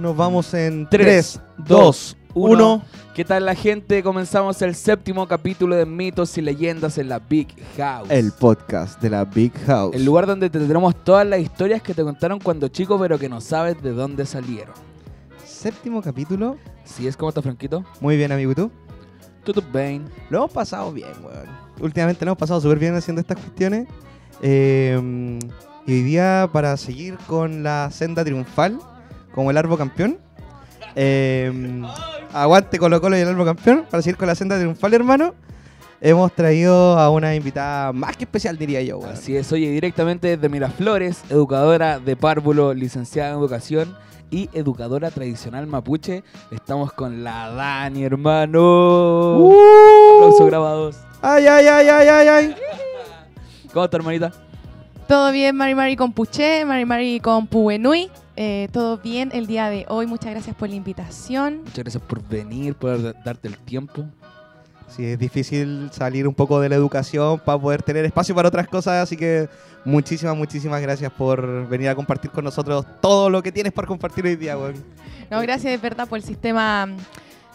Nos vamos en 3, 3, 2, 2, 1. 1. ¿Qué tal la gente? Comenzamos el séptimo capítulo de mitos y leyendas en la Big House. El podcast de la Big House. El lugar donde te tendremos todas las historias que te contaron cuando chico pero que no sabes de dónde salieron. Séptimo capítulo. ¿Sí es como está Franquito? Muy bien, amigo. ¿Y tú? Tutu Bane. Lo hemos pasado bien, weón. Últimamente lo hemos pasado súper bien haciendo estas cuestiones. Eh, y hoy día, para seguir con la senda triunfal, como el Arbo campeón. eh, aguante Colo Colo y el Arbo campeón. Para seguir con la senda triunfal, hermano. Hemos traído a una invitada más que especial, diría yo, weón. Así es, oye, directamente desde Miraflores, educadora de párvulo, licenciada en educación y educadora tradicional mapuche. Estamos con la Dani, hermano. Uh. Aplausos grabados. Ay, ay, ay, ay, ay, ay. ¿Cómo está, hermanita? Todo bien, Mari Mari con Puché, Mari Mari con Puenui. Eh, todo bien el día de hoy. Muchas gracias por la invitación. Muchas gracias por venir, por da- darte el tiempo. Sí, es difícil salir un poco de la educación para poder tener espacio para otras cosas, así que muchísimas, muchísimas gracias por venir a compartir con nosotros todo lo que tienes para compartir hoy día. No, gracias de verdad por el sistema.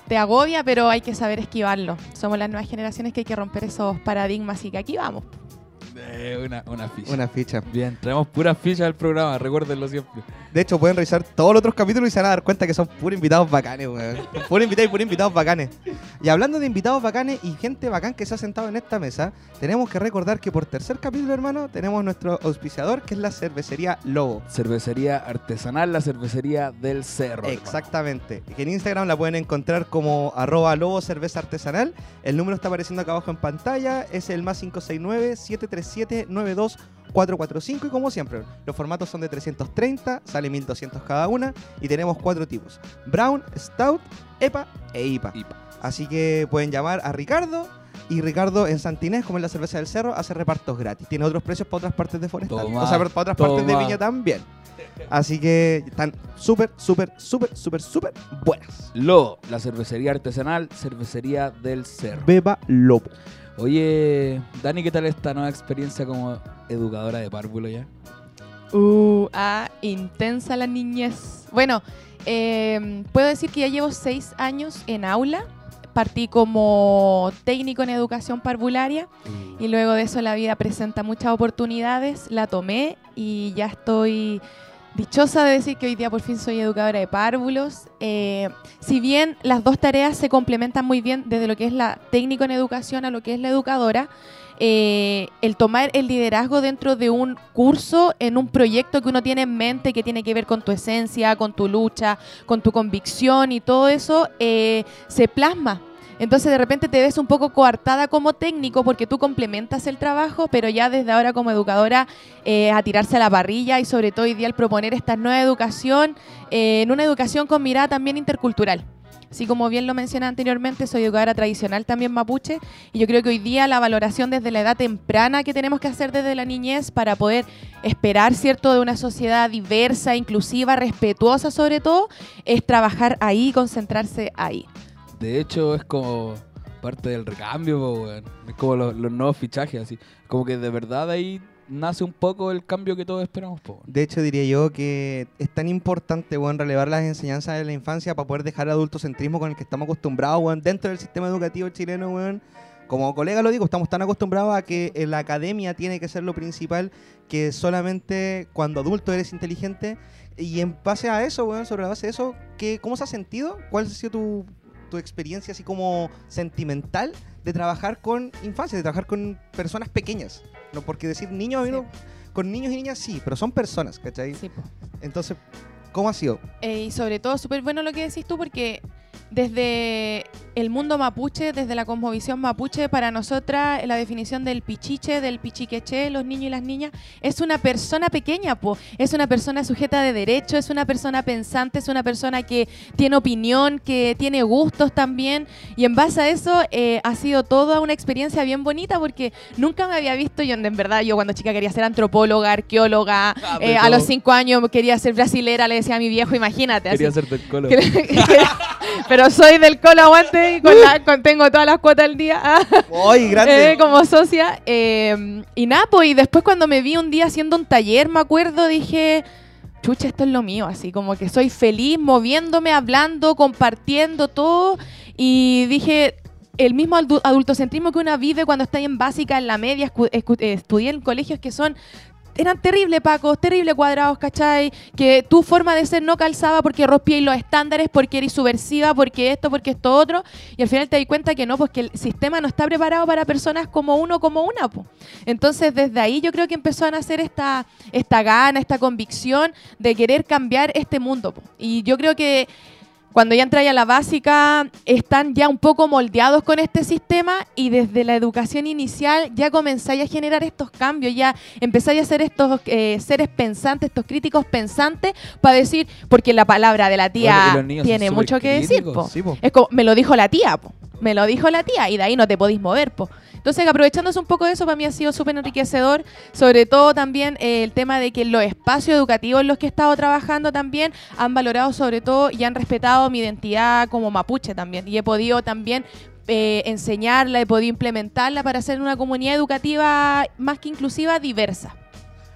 Te agobia, pero hay que saber esquivarlo. Somos las nuevas generaciones que hay que romper esos paradigmas y que aquí vamos. Eh, una, una ficha. Una ficha. Bien, traemos puras fichas al programa, recuérdenlo siempre. De hecho, pueden revisar todos los otros capítulos y se van a dar cuenta que son puros invitados bacanes, weón. Puros invitados y puros invitados bacanes. Y hablando de invitados bacanes y gente bacán que se ha sentado en esta mesa, tenemos que recordar que por tercer capítulo, hermano, tenemos nuestro auspiciador, que es la cervecería Lobo. Cervecería artesanal, la cervecería del cerro. hermano. Exactamente. Que en Instagram la pueden encontrar como arroba lobo cerveza artesanal. El número está apareciendo acá abajo en pantalla. Es el más 569-737-92445. Y como siempre, los formatos son de 330, sale 1200 cada una. Y tenemos cuatro tipos: Brown, Stout, EPA e IPA. IPA. Así que pueden llamar a Ricardo. Y Ricardo en Santinés, como en la cerveza del cerro, hace repartos gratis. Tiene otros precios para otras partes de Forestal. Toma, o sea, para otras partes de. Viña también. Así que están súper, súper, súper, súper, súper buenas. Lo, la cervecería artesanal, cervecería del cerro. Beba Lobo. Oye, Dani, ¿qué tal esta nueva experiencia como educadora de párvulo ya? Uh, ah, intensa la niñez. Bueno, eh, puedo decir que ya llevo seis años en aula. Partí como técnico en educación parvularia y luego de eso la vida presenta muchas oportunidades. La tomé y ya estoy dichosa de decir que hoy día por fin soy educadora de párvulos. Eh, si bien las dos tareas se complementan muy bien desde lo que es la técnico en educación a lo que es la educadora, eh, el tomar el liderazgo dentro de un curso, en un proyecto que uno tiene en mente, que tiene que ver con tu esencia, con tu lucha, con tu convicción y todo eso, eh, se plasma. Entonces de repente te ves un poco coartada como técnico porque tú complementas el trabajo, pero ya desde ahora como educadora eh, a tirarse a la parrilla y sobre todo hoy día el proponer esta nueva educación, eh, en una educación con mirada también intercultural. Así como bien lo mencioné anteriormente, soy educadora tradicional también mapuche y yo creo que hoy día la valoración desde la edad temprana que tenemos que hacer desde la niñez para poder esperar, ¿cierto?, de una sociedad diversa, inclusiva, respetuosa sobre todo, es trabajar ahí, concentrarse ahí. De hecho, es como parte del recambio, weón. Es como los, nuevos fichajes, así. Como que de verdad ahí nace un poco el cambio que todos esperamos, po. De hecho, diría yo que es tan importante, weón, relevar las enseñanzas de la infancia para poder dejar el adultocentrismo con el que estamos acostumbrados, weón, dentro del sistema educativo chileno, weón. Como colega lo digo, estamos tan acostumbrados a que la academia tiene que ser lo principal, que solamente cuando adulto eres inteligente. Y en base a eso, weón, sobre la base de eso, ¿qué, ¿cómo se ha sentido? ¿Cuál ha sido tu, tu experiencia así como sentimental de trabajar con infancia, de trabajar con personas pequeñas? No, porque decir niños, a mí Sí. no- con niños y niñas sí, pero son personas, ¿cachai? Sí. Entonces, ¿cómo ha sido? Eh, y sobre todo, súper bueno lo que decís tú, porque desde el mundo mapuche, desde la cosmovisión mapuche, para nosotras la definición del pichiche, del pichiqueche, los niños y las niñas, es una persona pequeña, po. es una persona sujeta de derecho, es una persona pensante, es una persona que tiene opinión, que tiene gustos también, y en base a eso eh, ha sido toda una experiencia bien bonita, porque nunca me había visto, yo en verdad, yo cuando chica quería ser antropóloga, arqueóloga, Ah, eh, a los cinco años quería ser brasilera, le decía a mi viejo, imagínate. así. Quería hacerte el colo. Pero soy del Colo Aguante, con la- con- tengo todas las cuotas al día. ¡Ay, grande! eh, como socia. eh, y nada, pues, y después cuando me vi un día haciendo un taller, me acuerdo, dije, chucha, esto es lo mío, así como que soy feliz moviéndome, hablando, compartiendo todo. Y dije, el mismo adu- adultocentrismo que una vive cuando está en básica, en la media, eh, estudié en colegios que son eran terrible pacos, terrible cuadrados, ¿cachai? Que tu forma de ser no calzaba porque rompíais los estándares, porque eres subversiva, porque esto, porque esto otro. Y al final te di cuenta que no, pues que el sistema no está preparado para personas como uno, como una. po. Entonces, desde ahí yo creo que empezó a nacer esta, esta gana, esta convicción de querer cambiar este mundo. Y yo creo que cuando ya entráis a la básica, están ya un poco moldeados con este sistema y desde la educación inicial ya comenzáis a generar estos cambios, ya empezáis a ser estos eh, seres pensantes, estos críticos pensantes, para decir, porque la palabra de la tía tiene mucho que decir. críticos. po. Sí, po. Es como, me lo dijo la tía, po. me lo dijo la tía, y de ahí no te podéis mover. Po. Entonces, aprovechándose un poco de eso, para mí ha sido súper enriquecedor, sobre todo también eh, el tema de que los espacios educativos en los que he estado trabajando también han valorado sobre todo y han respetado mi identidad como mapuche también, y he podido también eh, enseñarla, he podido implementarla para hacer una comunidad educativa más que inclusiva, diversa.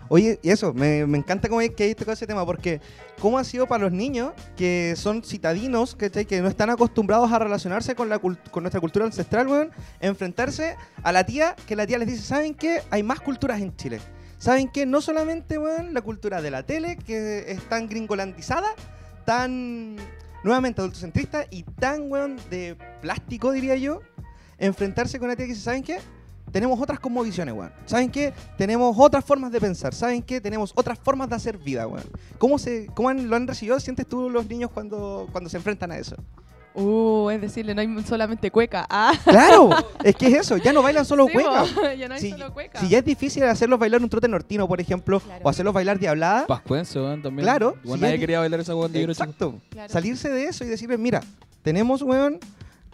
Oye, y eso, me, me encanta cómo hay que con ese tema, porque ¿cómo ha sido para los niños que son citadinos, que no están acostumbrados a relacionarse con, la con nuestra cultura ancestral, weón, enfrentarse a la tía, que la tía les dice, ¿saben qué? Hay más culturas en Chile. ¿Saben qué? No solamente, weón, la cultura de la tele, que es tan gringolandizada, tan nuevamente adultocentrista y tan, weón, de plástico, diría yo, enfrentarse con la tía que dice, ¿saben qué? Tenemos otras cosmovisiones, weón. ¿Saben qué? Tenemos otras formas de pensar. ¿Saben qué? Tenemos otras formas de hacer vida, weón. ¿Cómo, se, cómo han- lo han recibido, sientes tú, los niños cuando, cuando se enfrentan a eso? Uh, es decirle, no hay solamente cueca. Ah, claro, es que es eso, ya no bailan solo sí, cueca. po, ya no hay Si, solo cueca. si ya es difícil hacerlos bailar un trote nortino, por ejemplo, Claro. o hacerlos bailar diablada, Pascuense, weón, también. Claro, si nadie ya- quería bailar esa weón de exacto, Claro. salirse de eso y decirles, mira, tenemos, weón,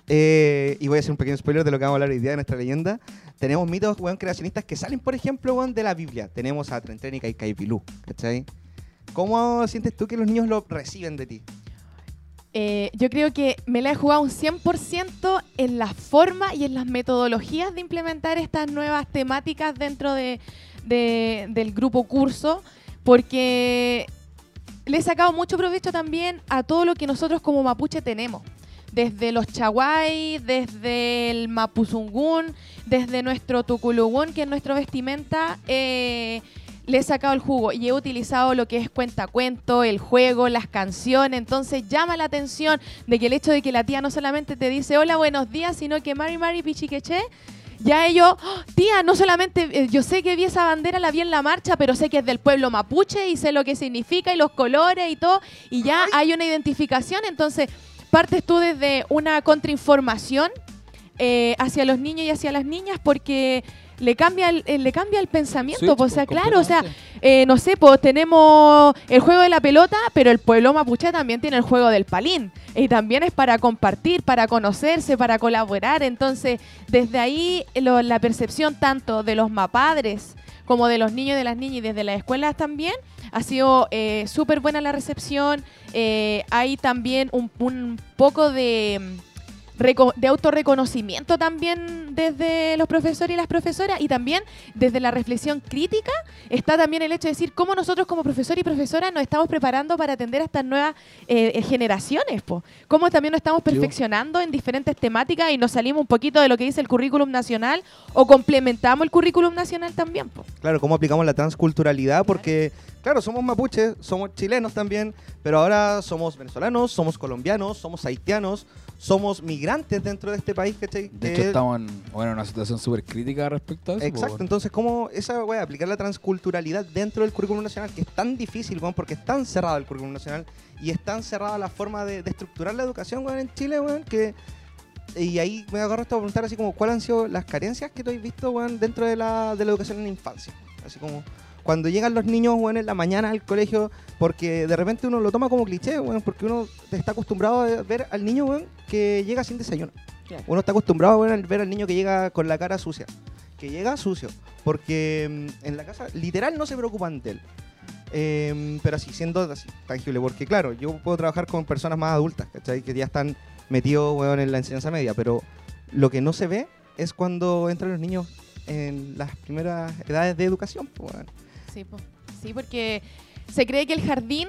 eh, y voy a hacer un pequeño spoiler de lo que vamos a hablar hoy día de nuestra leyenda, tenemos mitos, weón, creacionistas que salen, por ejemplo, weón, de la Biblia. Tenemos a Trentrénica y Caipilú, ¿cachai? ¿Cómo sientes tú que los niños lo reciben de ti? Eh, yo creo que me la he jugado un 100% en la forma y en las metodologías de implementar estas nuevas temáticas dentro de, de- del grupo curso, porque le he sacado mucho provecho también a todo lo que nosotros como mapuche tenemos. Desde los chaguay, desde el mapuzungún, desde nuestro tuculugún, que es nuestra vestimenta, eh, le he sacado el jugo y he utilizado lo que es cuentacuento, el juego, las canciones. Entonces llama la atención de que el hecho de que la tía no solamente te dice hola, buenos días, sino que Mari Mari Pichiqueche, ya ellos, "Oh, tía, no solamente eh, yo sé que vi esa bandera, la vi en la marcha, pero sé que es del pueblo mapuche y sé lo que significa y los colores y todo, y ya hay una identificación. Entonces partes tú desde una contrainformación eh, hacia los niños y hacia las niñas porque le cambia el, eh, le cambia el pensamiento. Po. o sea, claro, o sea, eh, no sé, pues tenemos el juego de la pelota, pero el pueblo mapuche también tiene el juego del palín. Y también es para compartir, para conocerse, para colaborar. Entonces, desde ahí lo- la percepción tanto de los mapadres como de los niños y de las niñas y desde las escuelas también ha sido eh, súper buena la recepción. Eh, hay también un, un poco de, de autorreconocimiento también desde los profesores y las profesoras y también desde la reflexión crítica está también el hecho de decir cómo nosotros como profesor y profesora nos estamos preparando para atender a estas nuevas eh, eh, generaciones, po. cómo también nos estamos perfeccionando en diferentes temáticas y nos salimos un poquito de lo que dice el currículum nacional o complementamos el currículum nacional también. Po. Claro, cómo aplicamos la transculturalidad, porque, claro, somos mapuches, somos chilenos también, pero ahora somos venezolanos, somos colombianos, somos haitianos, somos migrantes dentro de este país, ¿cachai? De hecho, estamos en bueno, una situación súper crítica respecto a eso. Exacto, entonces, ¿cómo esa wea, aplicar la transculturalidad dentro del currículum nacional, que es tan difícil, weón, porque es tan cerrado el currículum nacional y es tan cerrada la forma de, de estructurar la educación, weón, en Chile, weón, que... Y ahí me agarro esto a preguntar así como, ¿cuáles han sido las carencias que tú has visto, weón, dentro de la, de la educación en la infancia? Así como, cuando llegan los niños, weón, en la mañana al colegio, porque de repente uno lo toma como cliché, weón, porque uno está acostumbrado a ver al niño, weón, que llega sin desayuno. Claro. Uno está acostumbrado weón, a ver al niño que llega con la cara sucia, que llega sucio, porque mm, en la casa literal no se preocupan de él. Em, pero así, siendo así, tangible, porque claro, yo puedo trabajar con personas más adultas, ¿cachai? Que ya están metidos weón, en la enseñanza media, pero lo que no se ve es cuando entran los niños en las primeras edades de educación. pues. Sí, sí, porque se cree que el jardín,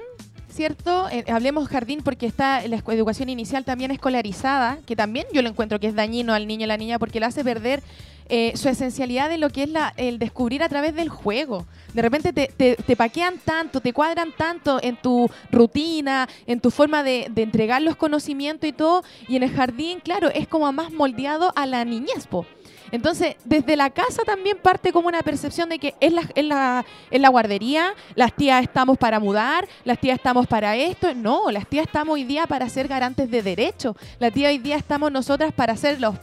¿cierto? Eh, hablemos jardín porque está la educación inicial también escolarizada, que también yo lo encuentro que es dañino al niño y la niña porque lo hace perder eh, su esencialidad de lo que es la, el descubrir a través del juego. De repente te, te, te paquean tanto, te cuadran tanto en tu rutina, en tu forma de, de entregar los conocimientos y todo, y en el jardín, claro, es como más moldeado a la niñez, po. Entonces, desde la casa también parte como una percepción de que es la, es la, es la guardería, las tías estamos para mudar, las tías estamos para esto. No, las tías estamos hoy día para ser garantes de derechos. La tía hoy día estamos nosotras para ser los...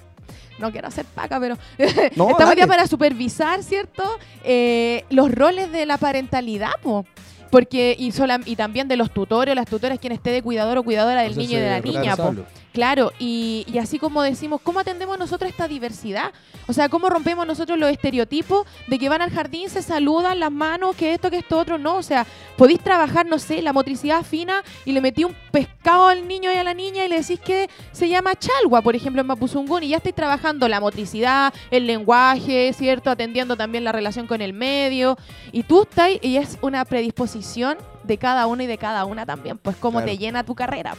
No quiero hacer paca, pero No, estamos día para supervisar, ¿cierto? Eh, los roles de la parentalidad, po. Porque, y, sola- y también de los tutores o las tutoras, quien esté de cuidador o cuidadora del Entonces, niño y de la niña, po. Claro, y, y así como decimos, ¿cómo atendemos nosotros esta diversidad? O sea, ¿cómo rompemos nosotros los estereotipos de que van al jardín, se saludan las manos, que esto, que esto, otro? No, o sea, podéis trabajar, no sé, la motricidad fina y le metí un pescado al niño y a la niña y le decís que se llama chalwa, por ejemplo, en Mapuzungún, y ya estáis trabajando la motricidad, el lenguaje, ¿cierto? Atendiendo también la relación con el medio. Y tú estás, y es una predisposición de cada uno y de cada una también, pues cómo Claro. te llena tu carrera.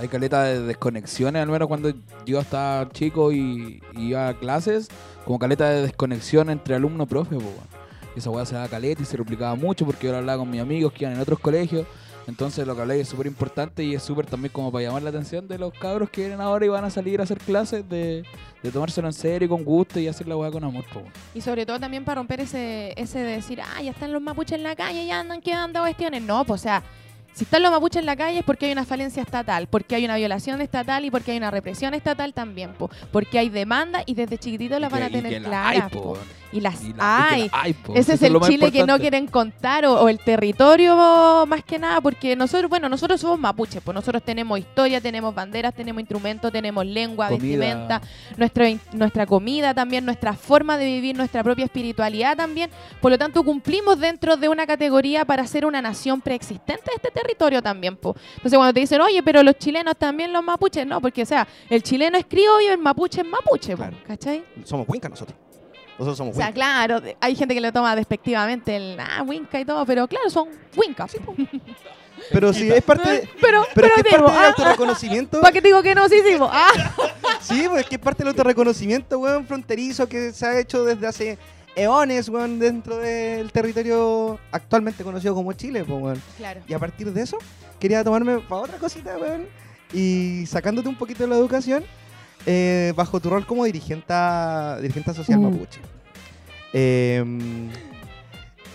Hay caleta de desconexiones, al menos cuando yo estaba chico y, iba a clases, como caleta de desconexión entre alumno-profe. Y esa weá se daba caleta y se replicaba mucho porque yo hablaba con mis amigos que iban en otros colegios. Entonces lo que hablé es súper importante y es súper también como para llamar la atención de los cabros que vienen ahora y van a salir a hacer clases, de, de tomárselo en serio y con gusto y hacer la weá con amor, po. Y sobre todo también para romper ese, ese de decir, ah, ya están los mapuches en la calle, ya andan quedando cuestiones. No, pues o sea, si están los mapuches en la calle es porque hay una falencia estatal, porque hay una violación estatal y porque hay una represión estatal también, po. porque hay demanda y desde chiquititos las van a tener claras. Y las hay. Ese es el Chile que no quieren contar o, o el territorio más que nada, porque nosotros, bueno, nosotros somos mapuches, pues nosotros tenemos historia, tenemos banderas, tenemos instrumentos, tenemos lengua, Comida. vestimenta, nuestra, nuestra comida también, nuestra forma de vivir, nuestra propia espiritualidad también. Por lo tanto, cumplimos dentro de una categoría para ser una nación preexistente de este territorio también. po. Entonces, cuando te dicen, oye, pero los chilenos también los mapuches, no, porque, o sea, el chileno es criollo y el mapuche es mapuche, po, Claro. ¿cachai? Somos Winca nosotros. Nosotros somos O sea, Winca. claro, hay gente que lo toma despectivamente, el ah, winca y todo, pero claro, son winca. Pero si es parte de, Pero, pero pero, es que es digo, parte del ah, autorreconocimiento. ¿para qué te digo que no? Sí, sí. Ah, Sí, pues es que es parte del autorreconocimiento, weón, fronterizo que se ha hecho desde hace eones, weón, dentro del territorio actualmente conocido como Chile, pues, weón. claro. Y a partir de eso, quería tomarme para otra cosita, weón. Y sacándote un poquito de la educación, eh, bajo tu rol como dirigenta, dirigenta social Uh. mapuche. Em,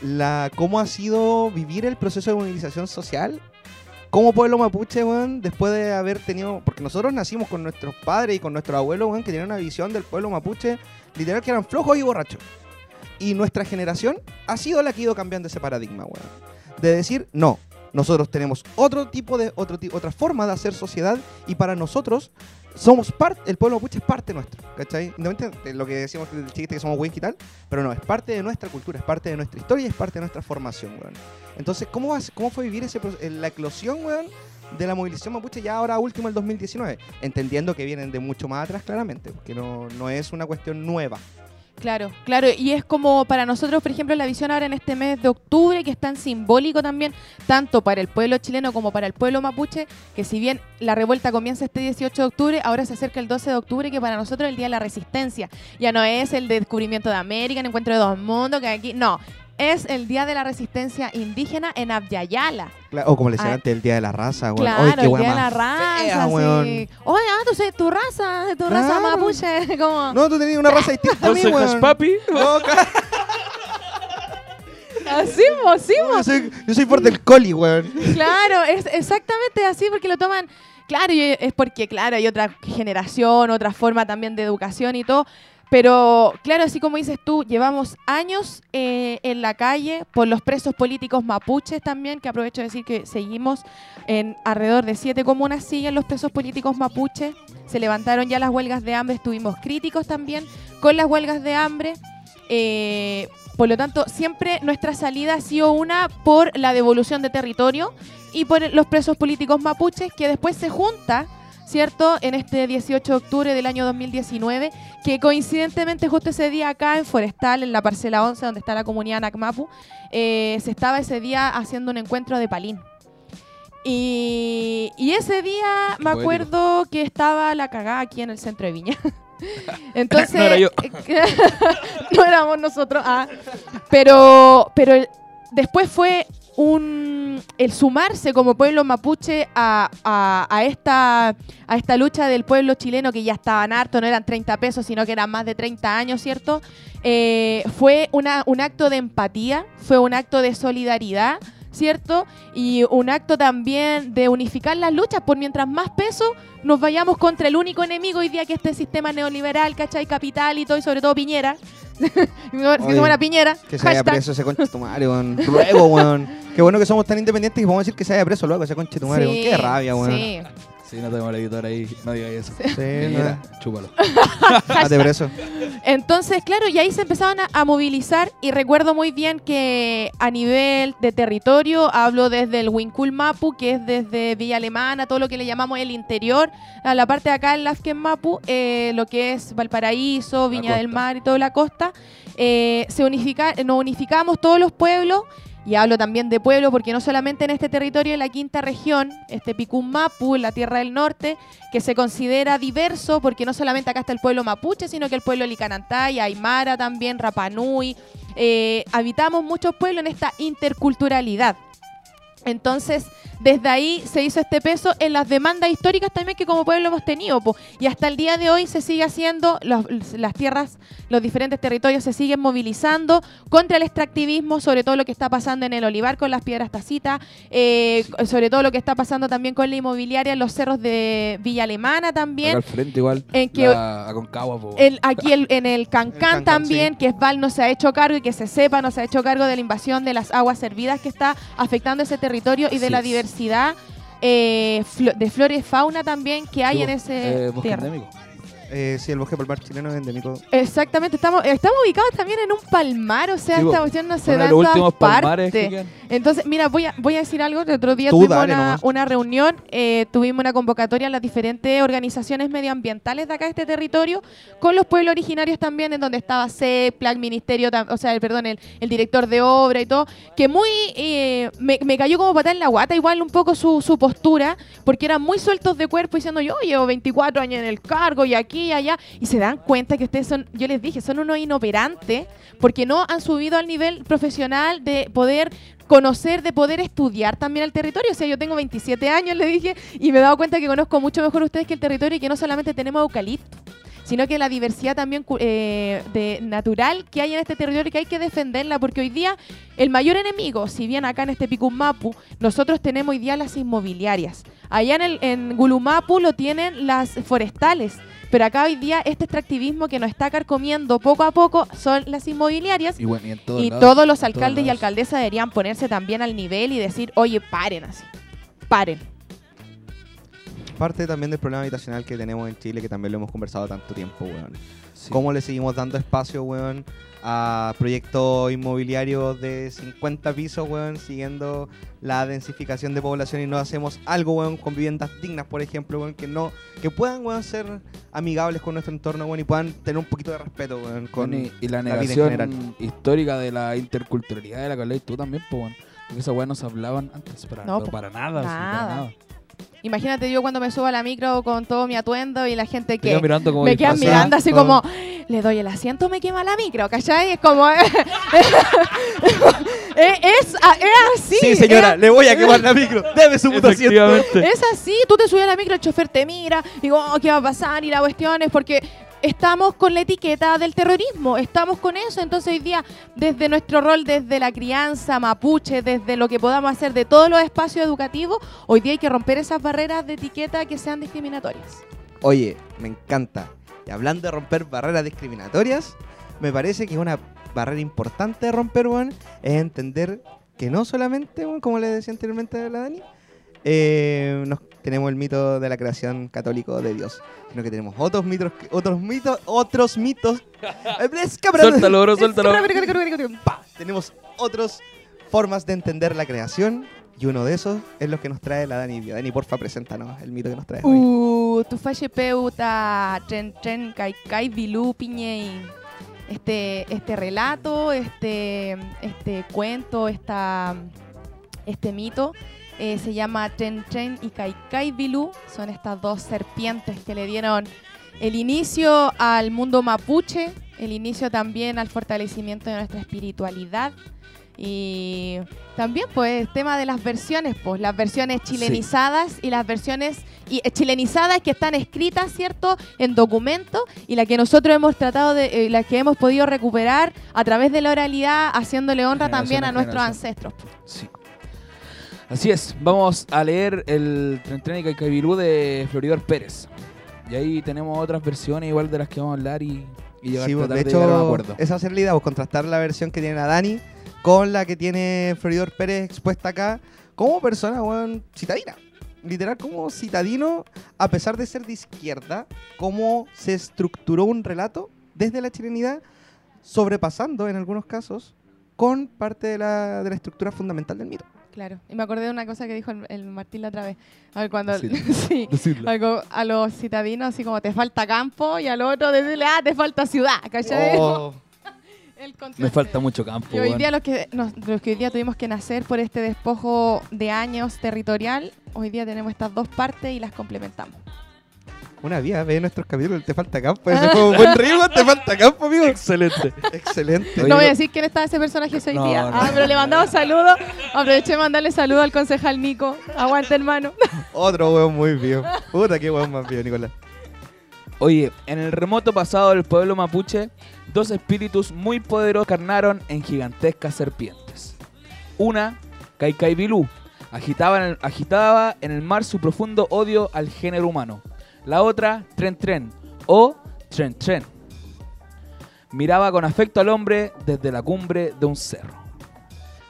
la, ¿Cómo ha sido vivir el proceso de movilización social como pueblo mapuche, weón, después de haber tenido... Porque nosotros nacimos con nuestros padres y con nuestros abuelos, weón, que tenían una visión del pueblo mapuche, literal que eran flojos y borrachos. Y nuestra generación ha sido la que ha ido cambiando ese paradigma, weón. De decir, no, nosotros tenemos otro tipo de, otro otra forma de hacer sociedad y para nosotros somos parte, el pueblo mapuche es parte nuestro, ¿cachai? Independientemente de lo que decimos del chiste que somos winky y tal, pero no, es parte de nuestra cultura, es parte de nuestra historia y es parte de nuestra formación, weón. Entonces, ¿cómo, vas- cómo fue vivir ese, la eclosión, weón, de la movilización mapuche ya ahora último el 2019? Entendiendo que vienen de mucho más atrás, claramente, porque no, no es una cuestión nueva. Claro, claro, y es como para nosotros, por ejemplo, la visión ahora en este mes de octubre, que es tan simbólico también, tanto para el pueblo chileno como para el pueblo mapuche, que si bien la revuelta comienza este 18 de octubre, ahora se acerca el 12 de octubre, que para nosotros es el Día de la Resistencia. Ya no es el descubrimiento de América, el encuentro de dos mundos, que aquí, no, es el Día de la Resistencia Indígena en Abyayala. Cla- O como le decían Ah. antes, el Día de la Raza, weón. Claro, qué el Día de la Raza, fea, sí. Oye, ah, tú sé, tu raza, tu raza Claro. mapuche, como... No, tú tenías una raza distinta a mí, soy weón. papi. No, Así, mo, así, mo. yo, soy, yo soy por del coli, weón. Claro, es exactamente así porque lo toman. Claro, y es porque, claro, hay otra generación, otra forma también de educación y todo. Pero, claro, así como dices tú, llevamos años eh, en la calle por los presos políticos mapuches también, que aprovecho de decir que seguimos en alrededor de siete comunas siguen los presos políticos mapuches. Se levantaron ya las huelgas de hambre, estuvimos críticos también con las huelgas de hambre. Eh, por lo tanto, siempre nuestra salida ha sido una por la devolución de territorio y por los presos políticos mapuches, que después se junta, ¿cierto? En este 18 de octubre del año 2019, que coincidentemente justo ese día acá en Forestal, en la parcela 11, donde está la comunidad Nacmapu, eh, se estaba ese día haciendo un encuentro de palín. Y, y ese día me acuerdo que estaba la cagada aquí en el centro de Viña. Entonces, No era yo. no éramos nosotros, ah. pero, pero después fue un el sumarse como pueblo mapuche a, a- a esta, a esta lucha del pueblo chileno que ya estaban harto, no eran 30 pesos, sino que eran más de 30 años, ¿cierto? Eh, fue una, un acto de empatía, fue un acto de solidaridad, ¿cierto? Y un acto también de unificar las luchas, por mientras más peso nos vayamos contra el único enemigo hoy día que es este sistema neoliberal, ¿cachai? Capital y todo, y sobre todo Piñera. que Piñera. Que se haya preso ese conche tu madre, weón. Luego, weón. Qué bueno que somos tan independientes y podemos decir que se haya preso luego ese conche tu madre, weón. Qué rabia, weón. Sí. Sí, no tengo el editor ahí, no digas eso. Sí, Piñera, chúpalo. Date preso. Entonces, claro, y ahí se empezaron a, a movilizar y recuerdo muy bien que a nivel de territorio, hablo desde el Wincul Mapu, que es desde Villa Alemana, todo lo que le llamamos el interior, a la parte de acá en Lafken Mapu, eh, lo que es Valparaíso, Viña del. Mar y toda la costa, eh, se unifica, nos unificamos todos los pueblos. Y hablo también de pueblo porque no solamente en este territorio de la quinta región, este Picún Mapu, en la Tierra del Norte, que se considera diverso porque no solamente acá está el pueblo mapuche, sino que el pueblo licanantay, aymara también, rapanui. eh, habitamos muchos pueblos en esta interculturalidad. Entonces, desde ahí se hizo este peso en las demandas históricas también que como pueblo hemos tenido. po. Y hasta el día de hoy se sigue haciendo, los- las tierras, los diferentes territorios se siguen movilizando contra el extractivismo, sobre todo lo que está pasando en el olivar con las piedras tacitas, eh, sobre todo lo que está pasando también con la inmobiliaria en los cerros de Villa Alemana Acá también. al frente igual. En que- la Aconcagua, po. El- aquí el- en el Cancán, Cancán, también, sí. que Val no se ha hecho cargo y que se sepa, no se ha hecho cargo de la invasión de las aguas servidas que está afectando ese territorio y de la es. Diversidad eh, flo- de flora y fauna también que hay Sí, en ese eh, bosque tierra. endémico. Eh, sí, el bosque palmar chileno es endémico. Exactamente, estamos, estamos ubicados también en un palmar, o sea, esta cuestión no se da en todas que partes. Entonces, mira, voy a, voy a decir algo. El otro día Tú tuvimos una, reunión, eh, tuvimos una convocatoria en las diferentes organizaciones medioambientales de acá de este territorio, con los pueblos originarios también, en donde estaba CEPLA, el ministerio, o sea, el, perdón, el, el director de obra y todo, que muy, eh, me, me cayó como patada en la guata, igual un poco su, su postura, porque eran muy sueltos de cuerpo diciendo yo llevo 24 años en el cargo y aquí y allá, y se dan cuenta que ustedes son, yo les dije, son unos inoperantes, porque no han subido al nivel profesional de poder conocer, de poder estudiar también el territorio. O sea, yo tengo 27 años, le dije, y me he dado cuenta que conozco mucho mejor ustedes que el territorio y que no solamente tenemos eucalipto, sino que la diversidad también eh, de natural que hay en este territorio que hay que defenderla, porque hoy día el mayor enemigo, si bien acá en este Picummapu, nosotros tenemos hoy día las inmobiliarias. Allá en, el, en Gulumapu lo tienen las forestales. Pero acá hoy día este extractivismo que nos está carcomiendo poco a poco son las inmobiliarias Y bueno, y en todos y lados, todos los todos alcaldes y alcaldesas deberían ponerse también al nivel y decir, oye, paren así. Paren. Parte también del problema habitacional que tenemos en Chile, que también lo hemos conversado tanto tiempo, weón. Sí. ¿Cómo le seguimos dando espacio, weón, a proyectos inmobiliarios de 50 pisos, weón, siguiendo la densificación de población y no hacemos algo, weón, con viviendas dignas, por ejemplo, weón, que no que puedan, weón, ser amigables con nuestro entorno, weón, y puedan tener un poquito de respeto, weón, con y, y la la negación general. histórica de la interculturalidad de la que habláis tú también, pues, bueno. Porque esas weas no se hablaban antes, para, No, para nada, sí, para Nada. Imagínate yo cuando me subo a la micro con todo mi atuendo y la gente que como me quedan mirando así Oh. como, le doy el asiento, me quema la micro, ¿cachai? Es como... es, es, es así. Sí, señora, es- le voy a quemar la micro. Debe su puto asiento. Efectivamente. Es así, tú te subes a la micro, el chofer te mira, digo, oh, ¿qué va a pasar? Y la cuestión es porque estamos con la etiqueta del terrorismo, estamos con eso, entonces hoy día, desde nuestro rol, desde la crianza mapuche, desde lo que podamos hacer de todos los espacios educativos, hoy día hay que romper esas barreras de etiqueta que sean discriminatorias. Oye, me encanta. Y hablando de romper barreras discriminatorias, me parece que una barrera importante de romper, weón, es entender que no solamente, como le decía anteriormente a la Dani, eh, nos, tenemos el mito de la creación católico de Dios, sino que tenemos otros mitos, otros mitos, otros mitos. Cabrón. Suéltalo, bro, suéltalo. Pa, tenemos otras formas de entender la creación Y uno de esos es lo que nos trae la Dani. Dani, porfa, preséntanos el mito que nos trae hoy. Uh, tu falle peuta, tren tren kai kai bilu piñei. Este, este relato, este, este cuento, esta, este mito eh, se llama Tren Tren y Kai Kai Bilu. Son estas dos serpientes que le dieron el inicio al mundo mapuche, el inicio también al fortalecimiento de nuestra espiritualidad. Y también, pues, el tema de las versiones, pues, las versiones chilenizadas y las versiones y, eh, chilenizadas que están escritas, ¿cierto?, en documento y la que nosotros hemos tratado de, eh, las que hemos podido recuperar a través de la oralidad, haciéndole honra Generación también a nuestros ancestros. Sí. Así es, vamos a leer el Tren y Caicabilú de Floridor Pérez. Y ahí tenemos otras versiones igual de las que vamos a hablar y, y llegar Sí, a de de, a un hecho, acuerdo. esa a ser la idea, pues, contrastar la versión que tiene la Dani con la que tiene Floridor Pérez expuesta acá como persona, weón, citadina. Literal, como citadino, a pesar de ser de izquierda, cómo se estructuró un relato desde la chilenidad, sobrepasando en algunos casos con parte de la, de la estructura fundamental del mito. Claro. Y me acordé de una cosa que dijo el, el Martín la otra vez. A ver, cuando... Decilo. sí. Decirlo. Algo a los citadinos, así como te falta campo, y al otro decirle, ah, te falta ciudad, ¿cachai? Oh, El. Me falta mucho campo. Y hoy día los que, nos- los que hoy día tuvimos que nacer por este despojo de años territorial, hoy día tenemos estas dos partes y las complementamos. Una vía, ve nuestros capítulos, te falta campo. Ese fue un buen ritmo, te falta campo, amigo. Excelente. Excelente. No voy a decir quién está ese personaje hoy No, día. no. Ah, pero le mandamos saludos. Aproveché de mandarle saludos al concejal Nico. Aguante, hermano. Otro weón muy vivo. Puta, qué weón más vivo, Nicolás. Oye, en el remoto pasado del pueblo mapuche, dos espíritus muy poderosos carnaron en gigantescas serpientes. Una, Kaikaibilú, agitaba en, el, agitaba en el mar su profundo odio al género humano. La otra, Tren Tren, o Tren Tren. Miraba con afecto al hombre desde la cumbre de un cerro.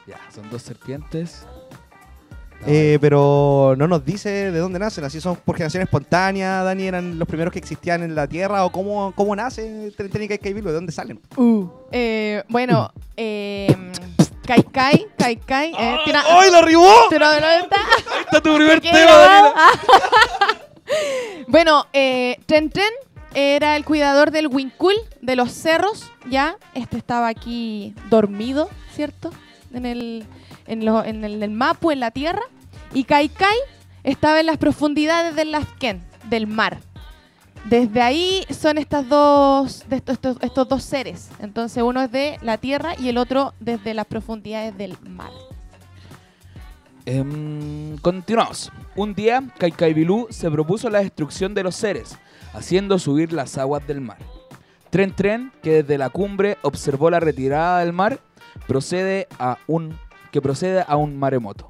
Ya, son dos serpientes. Eh, pero no nos dice de dónde nacen, así son por generación espontánea, Dani, eran los primeros que existían en la Tierra, o cómo, cómo nace Trenica y Caibilú, de dónde salen. Eh, bueno, eh, Kai Kai, Kai Kai. Eh, tira- ¡Ay, lo arribó! vuelta. Ahí está tu primer ¿Qué tema? Daniela. bueno, eh, Tren era el cuidador del Wincul, de los cerros, ¿ya? Este estaba aquí dormido, ¿cierto? En el, en en el, Mapu, en la tierra. Y Kai Kai estaba en las profundidades del Lasken, del mar. Desde ahí son estas dos, de estos, estos- estos dos seres. Entonces uno es de la tierra y el otro desde las profundidades del mar. Em, continuamos. Un día, Kaikaibilú se propuso la destrucción de los seres, haciendo subir las aguas del mar. Tren Tren, que desde la cumbre observó la retirada del mar, procede a un, que procede a un maremoto.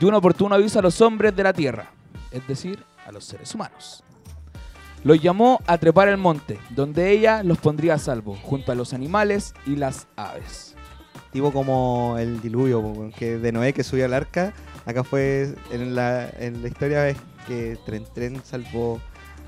Y un oportuno aviso a los hombres de la tierra, es decir, a los seres humanos. Los llamó a trepar el monte, donde ella los pondría a salvo, junto a los animales y las aves. Tipo como el diluvio, que de Noé que subió al arca. Acá fue en la, en la historia es que Tren Tren salvó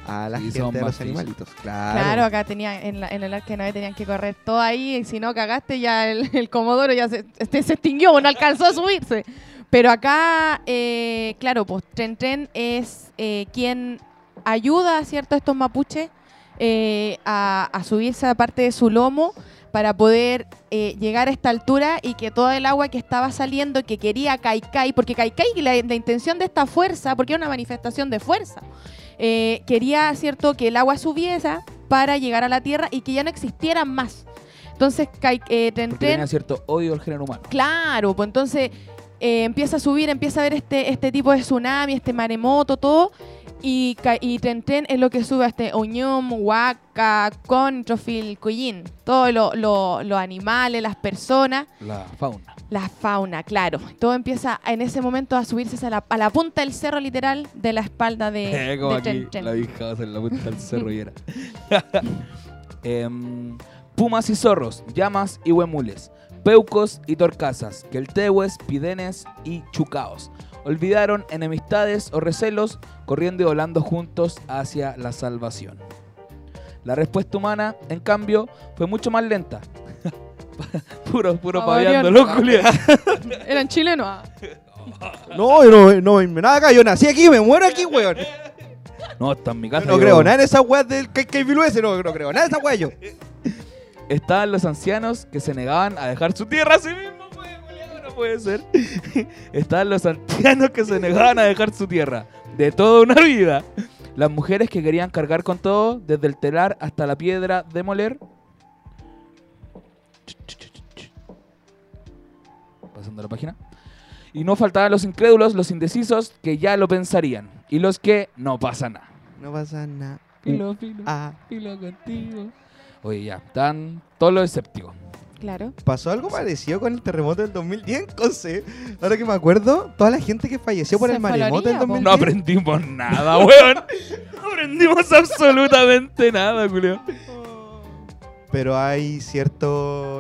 a la Y gente son de los animalitos. Claro. Claro, acá tenía, en, la- en el arca de Noé tenían que correr todo ahí, y si no cagaste ya el, el comodoro ya se, este se extinguió, no alcanzó a subirse. Pero acá, eh, claro, pues Tren Tren es eh, quien ayuda, ¿cierto?, a estos mapuches eh, a, a subirse a parte de su lomo para poder eh, llegar a esta altura y que todo el agua que estaba saliendo, que quería Kaikai, porque Kaikai, la, la intención de esta fuerza, porque era una manifestación de fuerza, eh, quería, ¿cierto?, que el agua subiese para llegar a la tierra y que ya no existieran más. Entonces, Kai- eh, tenía cierto odio al género humano. Claro, pues entonces eh, empieza a subir, empieza a ver este, este tipo de tsunami, este maremoto, todo. Y, y Tren es lo que sube a este Oñum, Huaca, Controfil, Cuyín. Todos lo- lo- los animales, las personas, La fauna. la fauna, claro. Todo empieza en ese momento a subirse a la, a la punta del cerro, literal, de la espalda de, Eh, como de aquí Tren Tren. la vieja en la punta del cerro y era. Em, pumas y zorros, llamas y huemules, peucos y torcasas, queltehues, pidenes y chucaos. Olvidaron enemistades o recelos, corriendo y volando juntos hacia la salvación. La respuesta humana, en cambio, fue mucho más lenta. puro, puro paviando, loco. ¿Eran chilenos? Ah. No, yo no, no me nada acá, yo nací aquí, me muero aquí, weón. No, está en mi Yo casa. no yo- creo nada en esa weá del KKBLU ese, no, no creo nada en esa weá yo. Estaban los ancianos que se negaban a dejar su tierra a sí mismos, no puede ser. Estaban los ancianos que se negaban a dejar su tierra de toda una vida. Las mujeres que querían cargar con todo, desde el telar hasta la piedra de moler. Pasando la página. Y no faltaban los incrédulos, los indecisos, que ya lo pensarían. Y los que no pasa nada. No pasa nada. Filo, filo, Ah, filo contigo. Oye, ya, están todos los escépticos. Claro. pasó algo parecido con el terremoto del 2010 en Conce. Ahora que me acuerdo, toda la gente que falleció por Se el maremoto del orilla, po. 2010. No aprendimos nada, weón. No aprendimos absolutamente nada, Julio. Pero hay cierta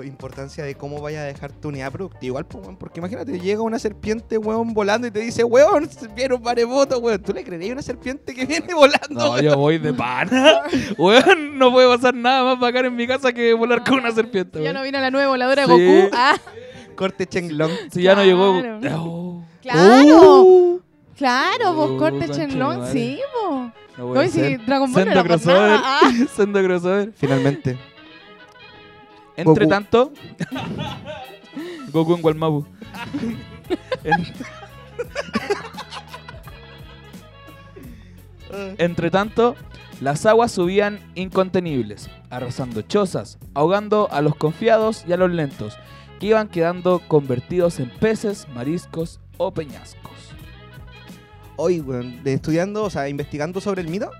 importancia de cómo vaya a dejar tu unidad productiva. Igual, pues, weón, porque imagínate, llega una serpiente, weón, volando y te dice, weón, viene un maremoto, weón. ¿Tú le creerías a una serpiente que viene volando? No, weón? yo voy de pana. Weón, no puede pasar nada más bacán en mi casa que volar con una serpiente, Ya no vino la nueva voladora de Sí. Goku. Ah, Corte Chenglong. Si ya no llegó. Claro. Oh, claro. Uh, Claro, vos Oh, corte Chenlong, madre. sí, vos. no puede Hoy sí, ser. Dragon Ball no Sendo era por crossover. Ah. Sendo crossover. Finalmente. Entre Goku. tanto. Goku en Walmapu. En- Entre tanto, las aguas subían incontenibles, arrasando chozas, ahogando a los confiados y a los lentos, que iban quedando convertidos en peces, mariscos o peñascos. Hoy, de estudiando, o sea, investigando sobre el mito,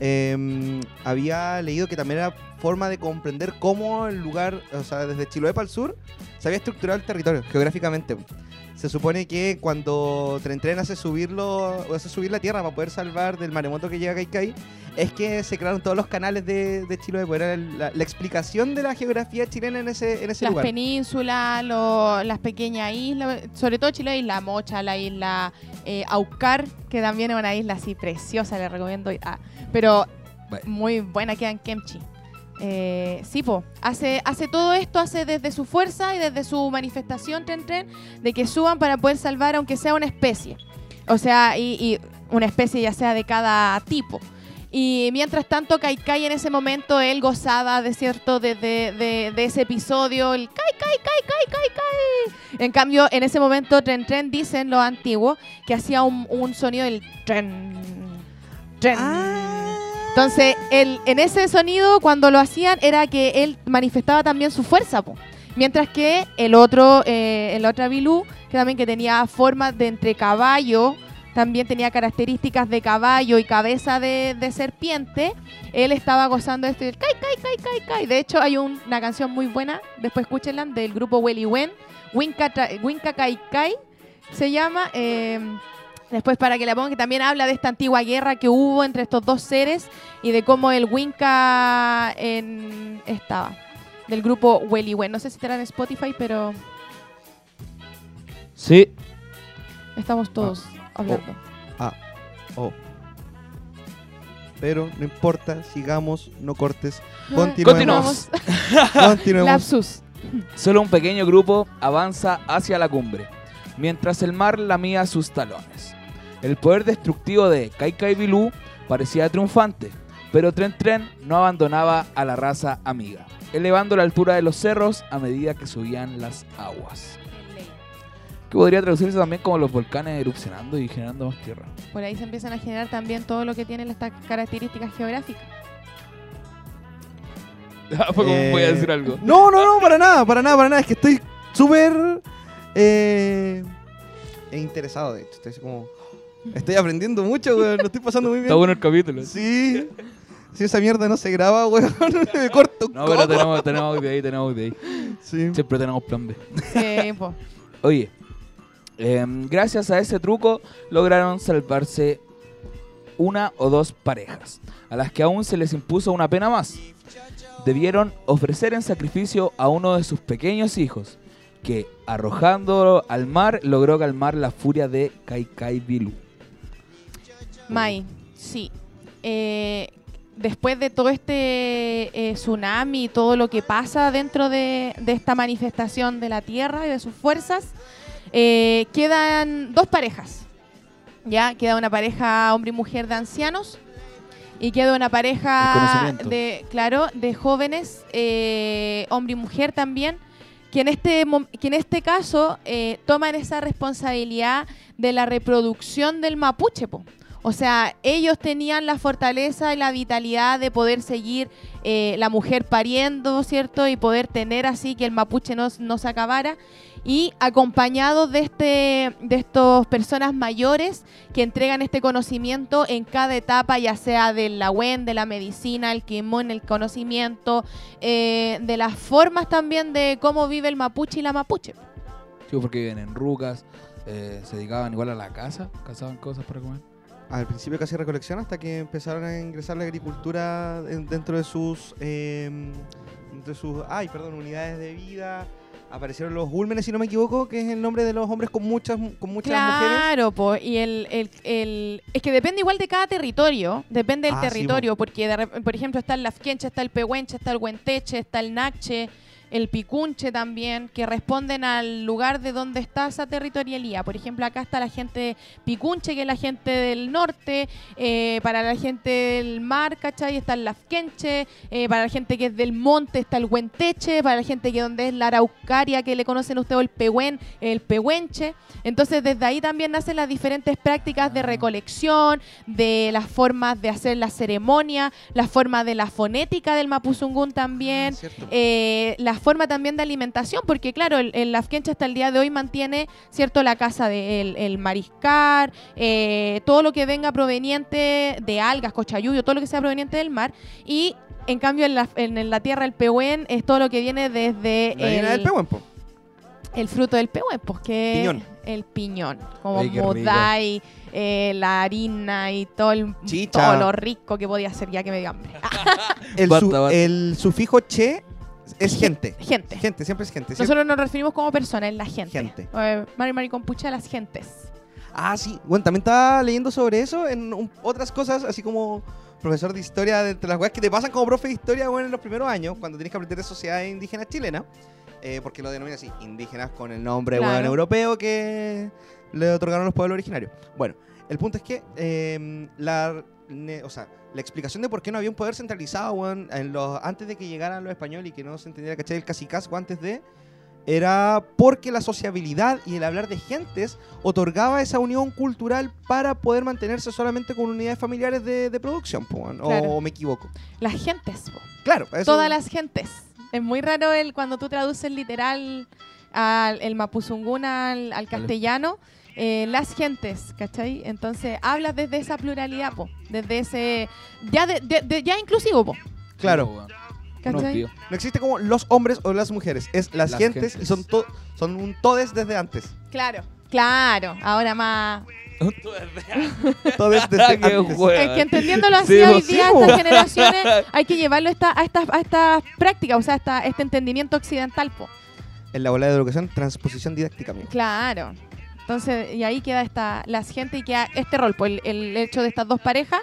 eh, había leído que también era forma de comprender cómo el lugar, o sea, desde Chiloé para el sur, se había estructurado el territorio geográficamente. Se supone que cuando Tren Tren hace subirlo, o hace subir la tierra para poder salvar del maremoto que llega a Kaikai, es que se crearon todos los canales de, de Chiloé, pues era la, la explicación de la geografía chilena en ese, en ese Las lugar. penínsulas, lo- las pequeñas islas, sobre todo Chile, Isla Mocha, la isla eh, Aucar, que también es una isla así preciosa, le recomiendo. Ah, pero Bueno. muy buena queda en Kemchi. Eh, sí, hace, hace todo esto, hace desde su fuerza y desde su manifestación, Tren Tren, de que suban para poder salvar aunque sea una especie. O sea, y, una especie ya sea de cada tipo. Y mientras tanto, Kaikai en ese momento, él gozaba de cierto, de, ese episodio, el Kai, Kai, Kai, Kai, Kai, Kai. En cambio, en ese momento, Tren Tren, dicen los antiguos, que hacía un, un sonido del Tren, Tren. Entonces, él, en ese sonido, cuando lo hacían, era que él manifestaba también su fuerza. Mientras que el otro, eh, el otro Bilú, que también que tenía forma de entre caballo, también tenía características de caballo y cabeza de, de serpiente, él estaba gozando esto del kai, kai, kai, kai, kai. De hecho, hay un- una canción muy buena, después escúchenla, del grupo Welly Wen, Winka, Tra- Winka Kai Kai, se llama. eh, Después para que la pongan, que también habla de esta antigua guerra que hubo entre estos dos seres y de cómo el Winca en- estaba. Del grupo Welly Wen. No sé si estará en Spotify, pero Sí. estamos todos hablando. Oh. Pero no importa, sigamos, no cortes. Continuemos. Continuamos. Continuemos. Lapsus. Solo un pequeño grupo avanza hacia la cumbre, mientras el mar lamía sus talones. El poder destructivo de Kaikai Bilú parecía triunfante, pero Tren Tren no abandonaba a la raza amiga, elevando la altura de los cerros a medida que subían las aguas. Que podría traducirse también como los volcanes erupcionando y generando más tierra. Por ahí se empiezan a generar también todo lo que tienen estas características geográficas. Fue como Eh, voy a decir algo. No, no, no, para nada, para nada, para nada. Es que estoy súper eh, interesado, de hecho. Estoy así como. Estoy aprendiendo mucho, weón. Lo estoy pasando muy Está bien. bueno el capítulo. Sí. Si esa mierda no se graba, weón, me corto un No, pero coco. tenemos, tenemos audio ahí, tenemos audio ahí. Sí. Siempre tenemos plan B. Sí, po. Oye, em, gracias a ese truco lograron salvarse una o dos parejas, a las que aún se les impuso una pena más. Debieron ofrecer en sacrificio a uno de sus pequeños hijos, que arrojándolo al mar logró calmar la furia de Kaikai Bilu. Mai, sí. Eh, después de todo este eh, tsunami y todo lo que pasa dentro de, de esta manifestación de la Tierra y de sus fuerzas, eh, quedan dos parejas. Ya, queda una pareja hombre y mujer de ancianos y queda una pareja de, claro, de jóvenes, eh, hombre y mujer también, que en este, que en este caso toman esa responsabilidad de la reproducción del mapuche. po. O sea, ellos tenían la fortaleza y la vitalidad de poder seguir eh, la mujer pariendo, ¿cierto? Y poder tener así que el mapuche no, se acabara. Y acompañados de, este, de estas personas mayores que entregan este conocimiento en cada etapa, ya sea de la WEN, de la medicina, el quimón, el conocimiento, eh, de las formas también de cómo vive el mapuche y la mapuche. Sí, porque viven en rucas, eh, se dedicaban igual a la casa, cazaban cosas para comer. Al principio casi recolección hasta que empezaron a ingresar la agricultura en- dentro de sus, eh, de sus, ay, perdón, unidades de vida. Aparecieron los úlmenes, si no me equivoco, que es el nombre de los hombres con muchas, con muchas mujeres. Claro, po, y el, el- el- es que depende igual de cada territorio, depende del Ah, sí, territorio, porque de por ejemplo está el Lafquenche, está el Pehuenche, está el Huenteche, está el Nache, el Picunche también, que responden al lugar de donde está esa territorialidad. Por ejemplo, acá está la gente Picunche, que es la gente del norte, eh, para la gente del mar, ¿cachai? Está el Lafquenche, eh, para la gente que es del monte está el Huenteche, para la gente que donde es la Araucaria, que le conocen ustedes, o el Pehuen, el Pehuenche. Entonces, desde ahí también nacen las diferentes prácticas de recolección, de las formas de hacer la ceremonia, la forma de la fonética del Mapuzungún también, Ah, eh, la forma también de alimentación, porque claro, el, el Lafkenche hasta el día de hoy mantiene, ¿cierto?, la casa del el mariscar, eh, todo lo que venga proveniente de algas, cochayuyo, todo lo que sea proveniente del mar, y en cambio en la, en la tierra del Pehuen es todo lo que viene desde La harina del el, Pehuen, po. el fruto del Pehuen, pues que Piñón. el piñón, como Ay, modai, eh, la harina y todo, el, Chicha. todo lo rico que podía ser ya que me dio hambre. El, su- el sufijo che es gente. Gente. Gente, siempre es gente. siempre- Nosotros nos referimos como personas, es la gente. Gente. Eh, Mari Mari con pucha, las gentes. Ah, sí. Bueno, también estaba leyendo sobre eso en un- otras cosas, así como profesor de historia, de entre las cosas que te pasan como profe de historia bueno, en los primeros años, cuando tienes que aprender de sociedades indígenas chilenas, eh, porque lo denominan así, indígenas con el nombre Claro. bueno, europeo que le otorgaron los pueblos originarios. Bueno, el punto es que eh, la, o sea, la explicación de por qué no había un poder centralizado weón, en los, antes de que llegaran los españoles y que no se entendiera, ¿cachai? El cacicazgo antes de era porque la sociabilidad y el hablar de gentes otorgaba esa unión cultural para poder mantenerse solamente con unidades familiares de, de producción, po, o, me equivoco. Las gentes, po. Claro, eso- todas las gentes. Es muy raro el cuando tú traduces literal al el mapuzungún al, al castellano. eh, las gentes, ¿cachai? Entonces hablas desde esa pluralidad, po, desde ese ya de, de- de- ya inclusivo, po, Claro. ¿cachai? No, existe como los hombres o las mujeres, es las, Las gentes, gentes. y son, to- son un todes desde antes. Claro, claro. Ahora más Todes desde antes. Es que entendiéndolo así Sí, hoy pues, día, sí, po. estas generaciones, hay que llevarlo a, esta- a estas, a estas prácticas, o sea, esta- este entendimiento occidental, po. En la bola de educación, transposición didáctica. amigo. Claro. Entonces, y ahí queda esta, la gente y queda este rol, pues el, el hecho de estas dos parejas,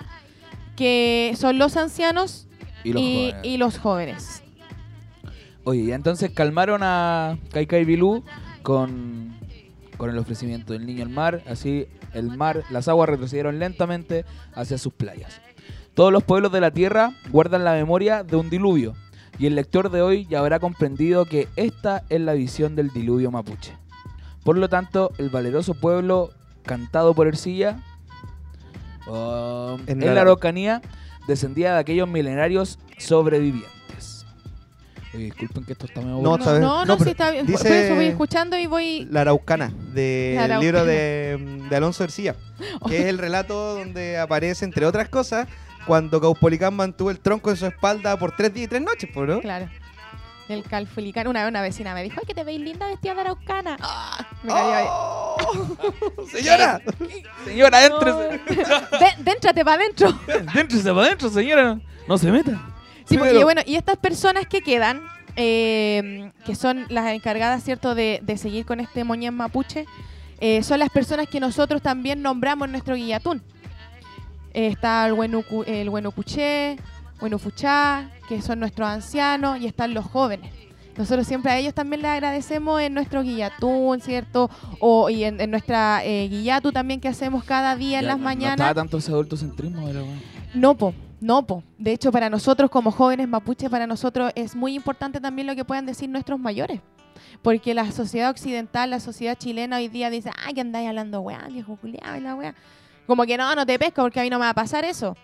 que son los ancianos Y los y, jóvenes. y los jóvenes. Oye, y entonces calmaron a Kaikai Bilú con, con el ofrecimiento del niño al mar. Así el mar, las aguas retrocedieron lentamente hacia sus playas. Todos los pueblos de la tierra guardan la memoria de un diluvio. Y el lector de hoy ya habrá comprendido que esta es la visión del diluvio mapuche. Por lo tanto, el valeroso pueblo cantado por Ercilla um, En en la- Araucanía descendía de aquellos milenarios sobrevivientes. Oye, disculpen que esto está medio No, bueno. está bien. no, no, No, sí está bien. Por dice- eso voy escuchando y voy... La Araucana, del libro de, de Alonso Ercilla, que es el relato donde aparece, entre otras cosas, cuando Caupolicán mantuvo el tronco en su espalda por tres días y tres noches, po, ¿no? Claro. El calfulicán. Una vez una vecina me dijo, ay, que te veis linda vestida de araucana. Me cayó ahí. ¡Oh! ¡Señora! Señora, éntrese. De- déntrate para adentro. Déntrese para adentro, señora. No se meta. Sí, Sí, porque pero- bueno, y estas personas que quedan, eh, que son las encargadas, ¿cierto?, de, de seguir con este moñén mapuche, eh, son las personas que nosotros también nombramos en nuestro guillatún. Eh, está el Huenucu- el Huenucuché, Huenufuchá, que son nuestros ancianos, y están los jóvenes. Nosotros siempre a ellos también les agradecemos en nuestro guillatún, ¿cierto? O y en, en nuestra eh, guillatu también que hacemos cada día en Ya, las no- mañanas. No estaba tanto ese adultocentrismo, pero bueno. No, po, no, po. De hecho, para nosotros como jóvenes mapuches, para nosotros es muy importante también lo que puedan decir nuestros mayores. Porque la sociedad occidental, la sociedad chilena hoy día dice, ay, que andáis hablando weá, viejo culiao y la weá. Como que no, no te pesco porque a mí no me va a pasar eso.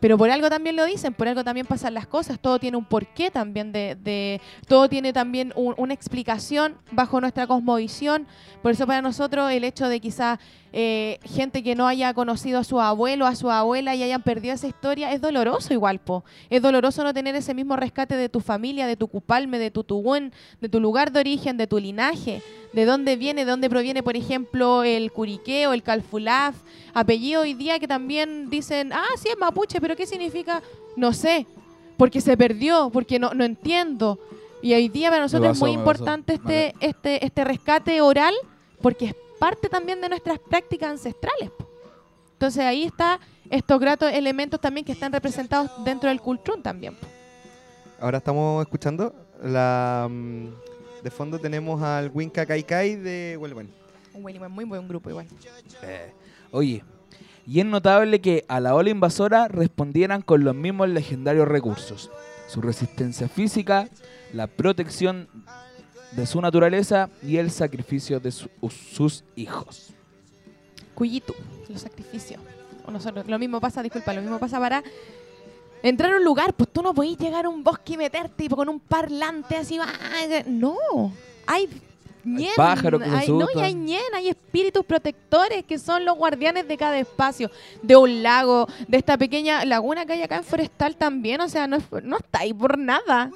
Pero por algo también lo dicen, por algo también pasan las cosas, todo tiene un porqué también de, de- todo tiene también un- una explicación bajo nuestra cosmovisión. Por eso para nosotros el hecho de quizás eh, gente que no haya conocido a su abuelo, a su abuela y hayan perdido esa historia, es doloroso igual, po. Es doloroso no tener ese mismo rescate de tu familia, de tu cupalme, de tu tugüen, de tu lugar de origen, de tu linaje, de dónde viene, de dónde proviene, por ejemplo, el curiqué o el calfulaf, apellido hoy día que también dicen, ah, sí es mapuche, pero ¿qué significa? No sé, porque se perdió, porque no, no entiendo. Y hoy día para nosotros pasó, es muy importante este, este, este rescate oral, porque es parte también de nuestras prácticas ancestrales. Entonces ahí está estos gratos elementos también que están representados dentro del cultrún también. Ahora estamos escuchando la... mm, de fondo tenemos al Winca Kai Kai de Huelven. Un muy buen grupo igual. Eh, Oye, y es notable que a la ola invasora respondieran con los mismos legendarios recursos. Su resistencia física, la protección de su naturaleza y el sacrificio de su- sus hijos. Cuyitu, los sacrificios. Nosotros, lo mismo pasa, disculpa, lo mismo pasa para entrar a un lugar, pues tú no podés llegar a un bosque y meterte y con un parlante así, no, hay ñen, pájaros que se hay, no, y hay ñen, hay espíritus protectores que son los guardianes de cada espacio, de un lago, de esta pequeña laguna que hay acá en Forestal también, o sea, no, es- no está ahí por nada.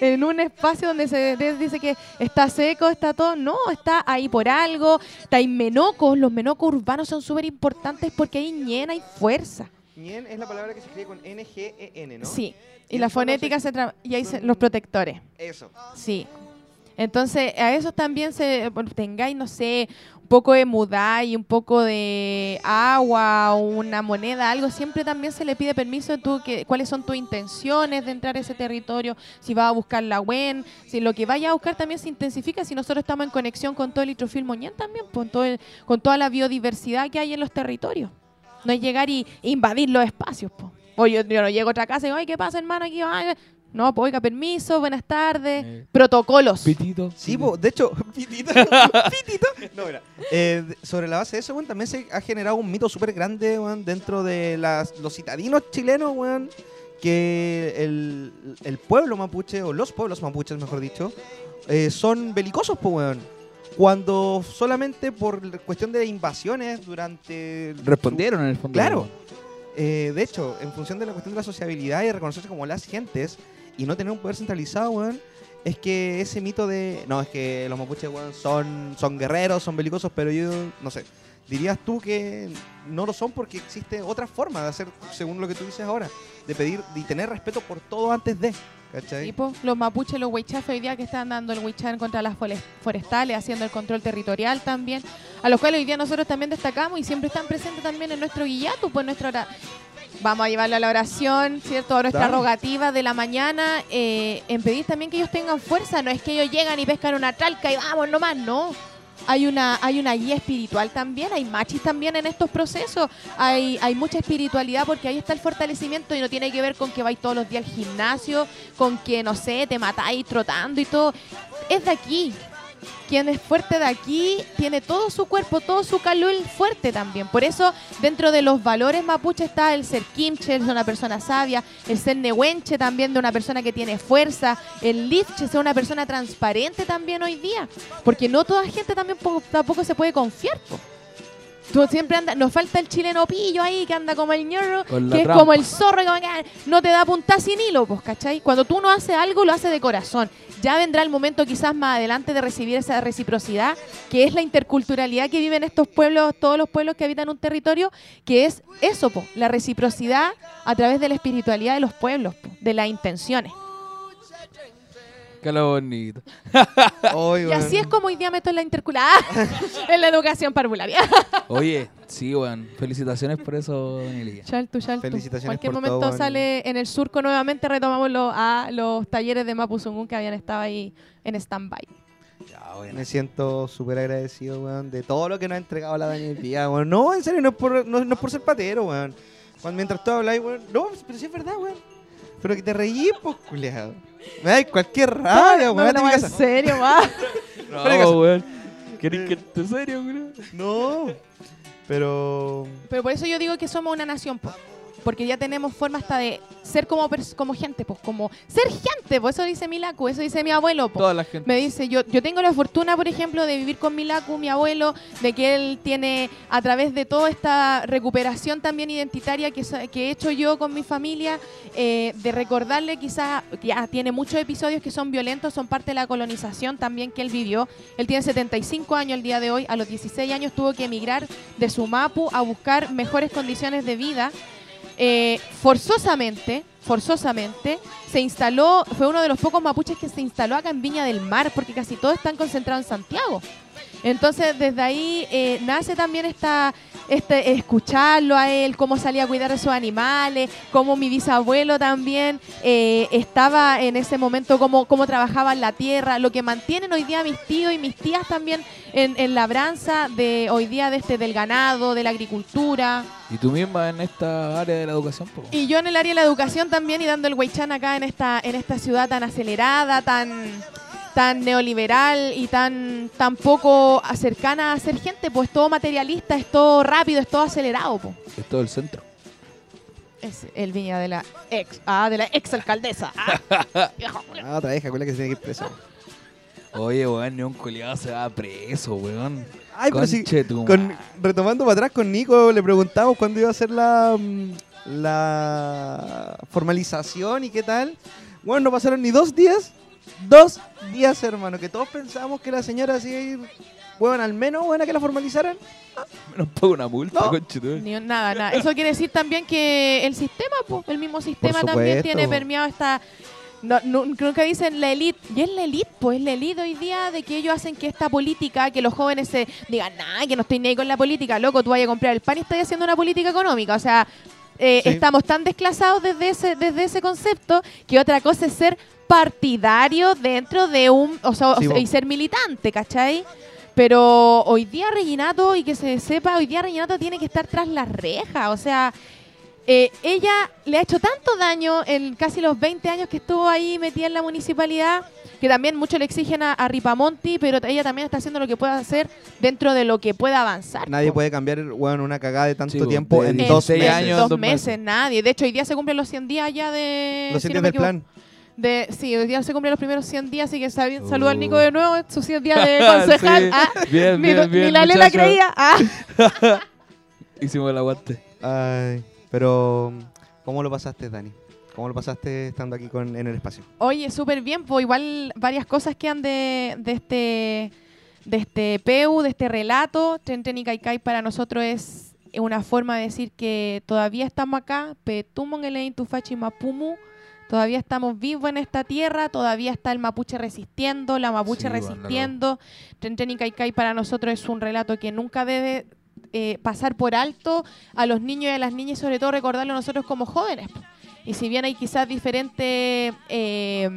En un espacio donde se dice que está seco, está todo, no, está ahí por algo, está ahí menocos, los menocos urbanos son súper importantes porque hay ñen, hay fuerza. Ñen es la palabra que se escribe con N-G-E-N, ¿no? Sí, Y y la fonética se- se y ahí se- los protectores. Eso. Sí. Entonces, a esos también se bueno, tengáis, no sé, un poco de mudai, un poco de agua, una moneda, algo, siempre también se le pide permiso tú que cuáles son tus intenciones de entrar a ese territorio, si vas a buscar la WEN, si lo que vaya a buscar también se intensifica, si nosotros estamos en conexión con todo el litrofil moñán también, con, todo el- con toda la biodiversidad que hay en los territorios. No es llegar y invadir los espacios, po. O yo, yo no llego otra casa y digo, ay, ¿qué pasa, hermano? Aquí, ay, no, pues oiga, permiso, buenas tardes, Eh. protocolos. Pitito. Sí, pitito. po, de hecho, pitito, pitito. No, mira, eh, de- sobre la base de eso, weón, también se ha generado un mito súper grande, weón, dentro de las, los citadinos chilenos, weón, que el, el pueblo mapuche, o los pueblos mapuches, mejor dicho, eh, son belicosos, pues, weón. Cuando solamente por cuestión de invasiones durante... su- Respondieron en el fondo. Claro. Eh, de hecho, en función de la cuestión de la sociabilidad y reconocerse como las gentes y no tener un poder centralizado, weón, es que ese mito de. No, es que los mapuches, weón, son, son guerreros, son belicosos, pero yo, no sé. Dirías tú que no lo son porque existe otra forma de hacer, según lo que tú dices ahora, de pedir y tener respeto por todo antes de. ¿Cachai? Tipo, los mapuches, los huichafes hoy día que están dando el huichán contra las forestales, haciendo el control territorial también, a los cuales hoy día nosotros también destacamos y siempre están presentes también en nuestro guillato, pues nuestra Vamos a llevarlo a la oración, ¿cierto? A nuestra rogativa de la mañana, eh, en pedir también que ellos tengan fuerza, no es que ellos llegan y pescan una tralca y vamos nomás, no. Hay una, hay una guía espiritual también, hay machis también en estos procesos, hay, hay mucha espiritualidad porque ahí está el fortalecimiento y no tiene que ver con que vais todos los días al gimnasio, con que, no sé, te matáis trotando y todo. Es de aquí. Quien es fuerte de aquí tiene todo su cuerpo, todo su calul fuerte también. Por eso, dentro de los valores mapuche está el ser kimche, de una persona sabia, el ser nehuenche también, de una persona que tiene fuerza, el lifche, ser una persona transparente también hoy día. Porque no toda gente también po- tampoco se puede confiar. po. Tú siempre anda, nos falta el chileno pillo ahí que anda como el ñorro, Con la que es trampa. como el zorro que no te da punta sin hilo, pues, ¿cachai? Cuando tú no haces algo, lo haces de corazón. Ya vendrá el momento quizás más adelante de recibir esa reciprocidad, que es la interculturalidad que viven estos pueblos, todos los pueblos que habitan un territorio, que es eso, po, la reciprocidad a través de la espiritualidad de los pueblos, po, de las intenciones. Lo bonito. Hoy, Y así es como hoy día meto en la interculturalidad, en la educación parvularia. Oye, Sí, weón. Felicitaciones por eso, Danielilla. Chaltu, chaltu. Felicitaciones Cualquier por momento todo, sale en el surco nuevamente, retomamos los, a los talleres de Mapuzungún que habían estado ahí en stand-by. Ya, weón. Me siento súper agradecido, weón, de todo lo que nos ha entregado la Daniel Díaz, weón. No, en serio, no es por, no, no es por ser patero, weón. Cuando mientras tú hablas, weón. No, pero sí es verdad, weón. Pero que te reí, pues, culiado. Me da cualquier rabia, no, weón. no, no, en serio, va. No, weón. ¿Querés que te serio, weón? No, pero. Pero por eso yo digo que somos una nación, po. Porque ya tenemos forma hasta de ser como, como gente, pues, como ser gente, pues eso dice Milaku, eso dice mi abuelo, po. Toda la gente. Me dice, yo, yo tengo la fortuna, por ejemplo, de vivir con Milaku, mi abuelo, de que él tiene, a través de toda esta recuperación también identitaria que, que he hecho yo con mi familia, eh, de recordarle quizás, ya tiene muchos episodios que son violentos, son parte de la colonización también que él vivió. Él tiene 75 años el día de hoy, a los 16 años tuvo que emigrar de su Mapu a buscar mejores condiciones de vida. Eh, forzosamente, forzosamente, se instaló, fue uno de los pocos mapuches que se instaló acá en Viña del Mar, porque casi todos están concentrados en Santiago. Entonces, desde ahí eh, nace también esta, este, escucharlo a él, cómo salía a cuidar de sus animales, cómo mi bisabuelo también eh, estaba en ese momento, cómo, cómo trabajaba en la tierra, lo que mantienen hoy día mis tíos y mis tías también en, en labranza de hoy día de este, del ganado, de la agricultura. Y tú misma en esta área de la educación, po. Y yo en el área de la educación también y dando el Huaychán acá en esta, en esta ciudad tan acelerada, tan, tan neoliberal y tan, tan poco cercana a ser gente, pues todo materialista, es todo rápido, es todo acelerado. Pues. Es todo el centro. Es el viña de la ex, ah, de la ex alcaldesa. Ah. Ah, otra vieja, culia que se tiene que ir presa. Oye, weón, ni un culiado se va preso, weón. Ay, pero sí. Conche tu Con, retomando para atrás con Nico, le preguntamos cuándo iba a ser la, la formalización y qué tal. Bueno, no pasaron ni dos días. Dos días, hermano, que todos pensábamos que la señora se iba a ir, bueno, al menos, bueno, que la formalizaran. Menos pago una multa, No. madre. Ni nada, nada. Eso quiere decir también que el sistema, pues, el mismo sistema también tiene permeado esta. No, no- nunca dicen la elite. Y es la elite, pues es la elite hoy día de que ellos hacen que esta política, que los jóvenes se digan, nada, que no estoy ni ahí con la política, loco, tú vayas a comprar el pan y estás haciendo una política económica. O sea, eh, Sí. estamos tan desclasados desde ese, desde ese concepto que otra cosa es ser partidario dentro de un. O sea, o y ser militante, ¿cachai? Pero hoy día Reginato, y que se sepa, hoy día Reginato tiene que estar tras las rejas. O sea, eh, ella le ha hecho tanto daño en casi los 20 años que estuvo ahí metida en la municipalidad, que también mucho le exigen a, a Ripamonti, pero ella también está haciendo lo que pueda hacer dentro de lo que pueda avanzar. Nadie po. puede cambiar, bueno, una cagada de tanto tiempo de en En dos 16 meses. años, dos dos meses, nadie. De hecho, hoy día se cumplen los 100 días ya de... Los si sitios no me del equivoco. De, sí, hoy día se cumplen los primeros 100 días, así que sabi- Uh. saludo al Nico de nuevo, sus 100 días de concejal. Sí. Ah, Bien, ni, bien, ni bien, la Lela creía. Ah. Hicimos el aguante. Ay, pero, ¿cómo lo pasaste, Dani? ¿Cómo lo pasaste estando aquí con, en el espacio? Oye, súper bien, pues igual varias cosas quedan de, de este de este PEU, de este relato. Tren y Kaikai para nosotros es una forma de decir que todavía estamos acá, Petumon Elein Tufachi Mapumu, todavía estamos vivos en esta tierra, todavía está el mapuche resistiendo, la mapuche Sí, resistiendo. Tren y Kaikai para nosotros es un relato que nunca debe eh, pasar por alto a los niños y a las niñas y sobre todo recordarlo nosotros como jóvenes. Y si bien hay quizás diferentes eh,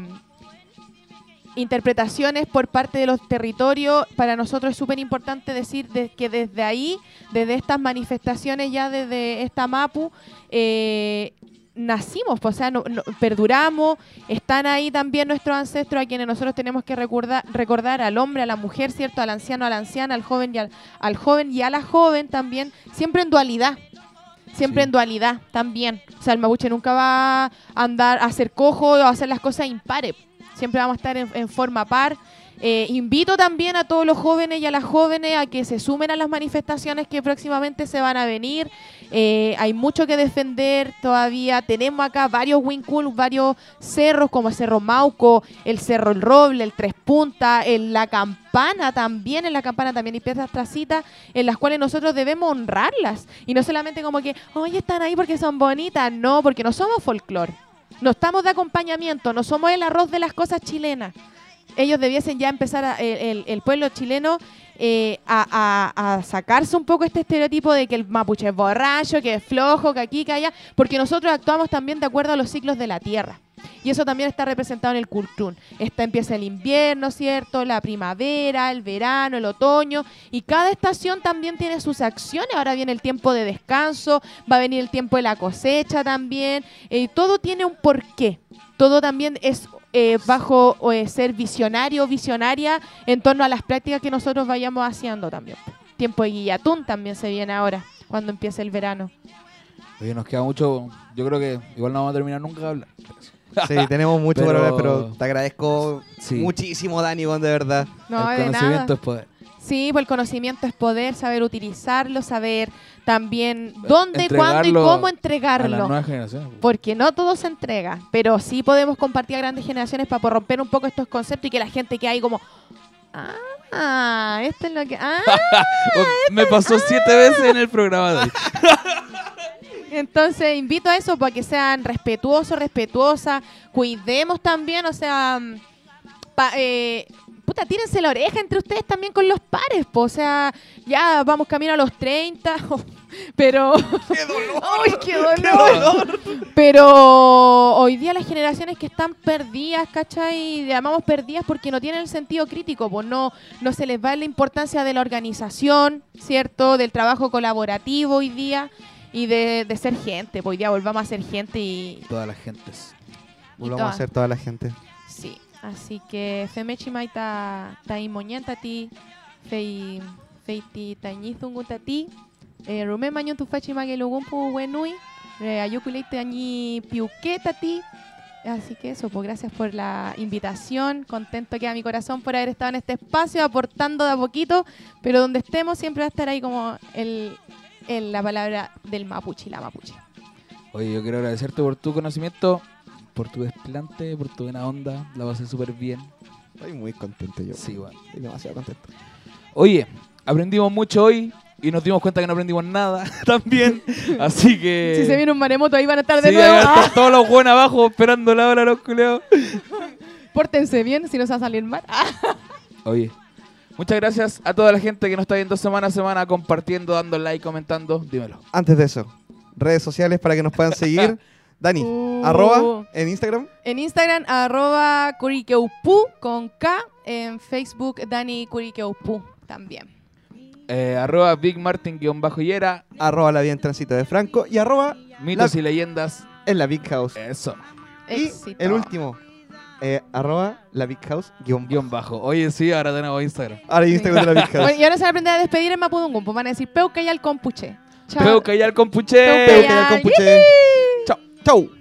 interpretaciones por parte de los territorios, para nosotros es súper importante decir de- que desde ahí, desde estas manifestaciones ya desde esta MAPU, eh, nacimos, pues, o sea, no- no- perduramos, están ahí también nuestros ancestros a quienes nosotros tenemos que recordar, recordar al hombre, a la mujer, ¿cierto? Al anciano, a la anciana, al joven y al, al joven y a la joven también, siempre en dualidad. Siempre Sí. en dualidad también. O sea, el mapuche nunca va a andar a hacer cojo o a hacer las cosas impares. Siempre vamos a estar en, en forma par. Eh, invito también a todos los jóvenes y a las jóvenes a que se sumen a las manifestaciones que próximamente se van a venir. Eh, hay mucho que defender todavía. Tenemos acá varios Wincul, varios cerros como el Cerro Mauco, el Cerro El Roble, el Tres Puntas, en la Campana también, en la Campana también hay piezas tracitas en las cuales nosotros debemos honrarlas. Y no solamente como que, oye, están ahí porque son bonitas. No, porque no somos folclore. No estamos de acompañamiento, no somos el arroz de las cosas chilenas ellos debiesen ya empezar, el, el- pueblo chileno eh, a, a- sacarse un poco este estereotipo de que el mapuche es borracho, que es flojo, que aquí, que allá, porque nosotros actuamos también de acuerdo a los ciclos de la tierra. Y eso también está representado en el Kultún. Está, empieza el invierno, ¿cierto? La primavera, el verano, el otoño. Y cada estación también tiene sus acciones. Ahora viene el tiempo de descanso, va a venir el tiempo de la cosecha también. Eh, todo tiene un porqué. Todo también es eh, bajo eh, ser visionario o visionaria en torno a las prácticas que nosotros vayamos haciendo también. Tiempo de guillatún también se viene ahora, cuando empiece el verano. Oye, nos queda mucho. Yo creo que igual no vamos a terminar nunca de hablar. Sí, tenemos mucho Pero- por hablar, pero te agradezco Sí. muchísimo, Dani, de verdad. No, el de conocimiento nada. es poder. Sí, pues el conocimiento es poder, saber utilizarlo, saber también dónde, cuándo y Entregarlo cómo A las entregarlo. nuevas generaciones. po. Porque no todo se entrega, pero sí podemos compartir a grandes generaciones para romper un poco estos conceptos y que la gente que hay como, ah, esto es lo que... Ah, Oh, Me pasó siete veces en el programa de hoy. Entonces invito a eso para que sean respetuosos, respetuosas, cuidemos también, o sea, mm, pa- eh, puta, tírense la oreja entre ustedes también con los pares, po, o sea, ya vamos camino a los 30, pero... ¡Qué dolor! ¡Ay, qué dolor! Pero hoy día las generaciones que están perdidas, ¿cachai? Llamamos perdidas porque no tienen el sentido crítico, pues no, no se les va la importancia de la organización, ¿cierto? Del trabajo colaborativo hoy día y de, de ser gente. Pues hoy día volvamos a ser gente y... Todas las gentes. Volvamos todas. a ser toda la gente. Sí, así que Femechi ta taimoñanta ti, fei feiti tañizunguta ti, eh, rume mañon tu fachi magelugumpu wenui, re ayukuleite añi piuqueta ti. Así que eso, pues gracias por la invitación. Contento queda mi corazón por haber estado en este espacio, aportando de a poquito, pero donde estemos siempre va a estar ahí como el, el- la palabra del mapuche la mapuche. Oye, yo quiero agradecerte por tu conocimiento, por tu desplante, por tu buena onda. La pasé súper bien. Estoy muy contento yo. Sí, bueno. Estoy demasiado contento. Oye, aprendimos mucho hoy y nos dimos cuenta que no aprendimos nada también. Así que. Si se viene un maremoto ahí van a estar de Sí, nuevo. ahí van a ¡Ah! estar todos los buenos abajo esperando la hora, los culeados. Pórtense bien, si nos va a salir mal. Oye, muchas gracias a toda la gente que nos está viendo semana a semana, compartiendo, dando like, comentando. Dímelo. Antes de eso, redes sociales para que nos puedan seguir. Dani, Uh. arroba en Instagram. En Instagram, arroba curikeupu con K. En Facebook, Dani Curikeupu también. Eh, arroba Big Martin-Yera, Arroba la vida en tránsito de Franco. Y arroba mitos La- y leyendas. en la Big House. Eso, Y Éxito. el último, eh, arroba la Big House guion bajo. guion bajo. Oye, sí, ahora tenemos Instagram. Ahora Instagram de la Big House. Bueno, y ahora se van a aprender a despedir en Mapudungun. Pues van a decir Peuca y al compuche. Chao. Peo Cayal Compuche. Peu Peu, que ya ya, compuche. Tchau!